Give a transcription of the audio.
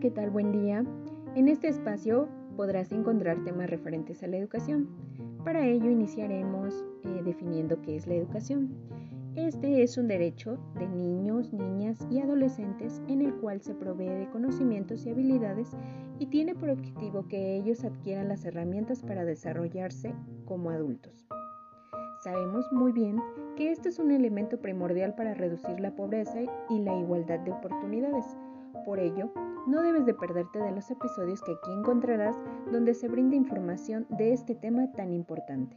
¿qué tal? Buen día. En este espacio podrás encontrar temas referentes a la educación. Para ello iniciaremos eh, definiendo qué es la educación. Este es un derecho de niños, niñas y adolescentes en el cual se provee de conocimientos y habilidades y tiene por objetivo que ellos adquieran las herramientas para desarrollarse como adultos. Sabemos muy bien que este es un elemento primordial para reducir la pobreza y la igualdad de oportunidades. Por ello, no debes de perderte de los episodios que aquí encontrarás donde se brinda información de este tema tan importante.